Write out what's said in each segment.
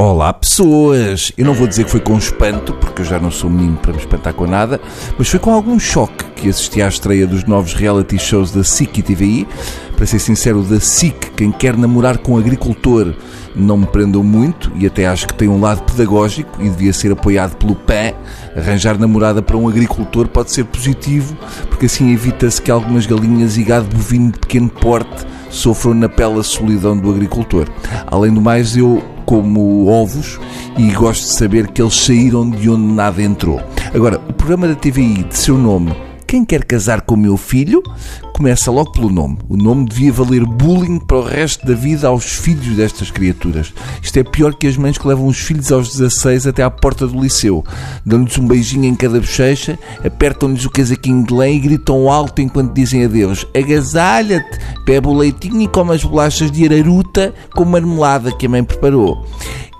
Olá pessoas! Eu não vou dizer que foi com espanto, porque eu já não sou menino para me espantar com nada, mas foi com algum choque que assisti à estreia dos novos reality shows da SIC e TVI. Para ser sincero, da SIC, quem quer namorar com um agricultor não me prendeu muito e até acho que tem um lado pedagógico e devia ser apoiado pelo PAN. Arranjar namorada para um agricultor pode ser positivo, porque assim evita-se que algumas galinhas e gado bovino de pequeno porte sofram na pele a solidão do agricultor. Além do mais, eu como ovos e gosto de saber que eles saíram de onde nada entrou. Agora, o programa da TVI de seu nome quem quer casar com meu filho começa logo pelo nome. O nome devia valer bullying para o resto da vida aos filhos destas criaturas. Isto é pior que as mães que levam os filhos aos 16 até à porta do liceu. Dão-lhes um beijinho em cada bochecha, apertam-lhes o casaquinho de lã e gritam alto enquanto dizem adeus. Agasalha-te, bebe o leitinho e come as bolachas de araruta com marmelada que a mãe preparou.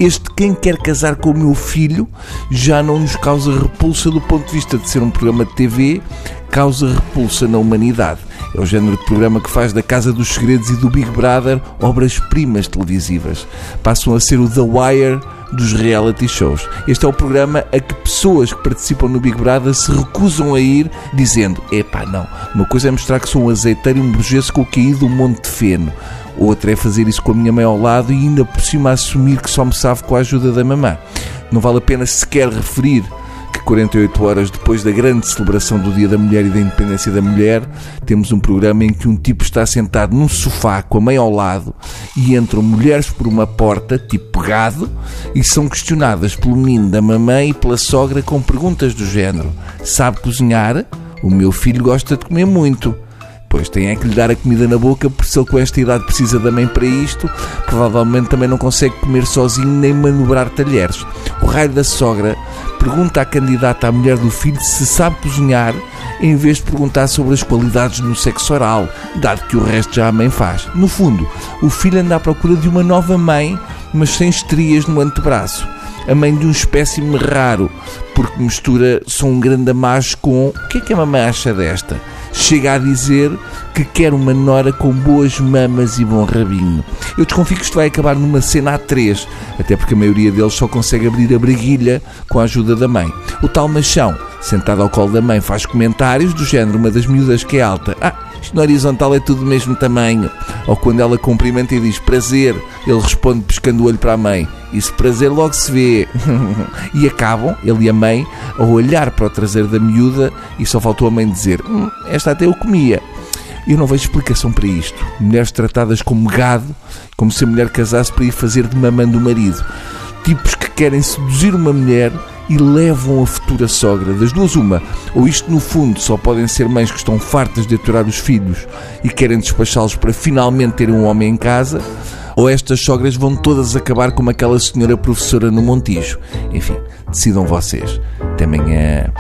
Este Quem Quer Casar com o Meu Filho já não nos causa repulsa do ponto de vista de ser um programa de TV, causa repulsa na humanidade. É o género de programa que faz da Casa dos Segredos e do Big Brother obras-primas televisivas. Passam a ser o The Wire dos reality shows. Este é o programa a que pessoas que participam no Big Brother se recusam a ir, dizendo: epá, não, uma coisa é mostrar que sou um azeiteiro e um burguês com o caído um monte de feno. Outra é fazer isso com a minha mãe ao lado e ainda por cima assumir que só me sabe com a ajuda da mamã. Não vale a pena sequer referir 48 horas depois da grande celebração do Dia da Mulher e da Independência da Mulher, temos um programa em que um tipo está sentado num sofá com a mãe ao lado e entram mulheres por uma porta, tipo pegado, e são questionadas pelo menino da mamãe e pela sogra com perguntas do género: Sabe cozinhar? O meu filho gosta de comer muito. Pois tem é que lhe dar a comida na boca, porque se ele com esta idade precisa da mãe para isto, provavelmente também não consegue comer sozinho nem manobrar talheres. O raio da sogra pergunta à candidata à mulher do filho se sabe cozinhar, em vez de perguntar sobre as qualidades no sexo oral, dado que o resto já a mãe faz. No fundo, o filho anda à procura de uma nova mãe, mas sem estrias no antebraço. A mãe de um espécime raro, porque mistura só um grande macho com. O que é que a mamãe acha desta? chega a dizer que quer uma nora com boas mamas e bom rabinho. Eu desconfio que isto vai acabar numa cena a três, até porque a maioria deles só consegue abrir a briguilha com a ajuda da mãe. O tal machão, sentado ao colo da mãe, faz comentários do género, uma das miúdas que é alta. Ah, isto no horizontal é tudo do mesmo tamanho. Ou quando ela cumprimenta e diz prazer, ele responde pescando o olho para a mãe. Isso prazer logo se vê. e acabam, ele e a mãe, a olhar para o traseiro da miúda e só faltou a mãe dizer: hum, Esta até eu comia. Eu não vejo explicação para isto. Mulheres tratadas como gado, como se a mulher casasse para ir fazer de mamãe do marido. Tipos que querem seduzir uma mulher e levam a futura sogra. Das duas, uma. Ou isto, no fundo, só podem ser mães que estão fartas de aturar os filhos e querem despachá-los para finalmente ter um homem em casa, ou estas sogras vão todas acabar como aquela senhora professora no Montijo. Enfim, decidam vocês. Até amanhã.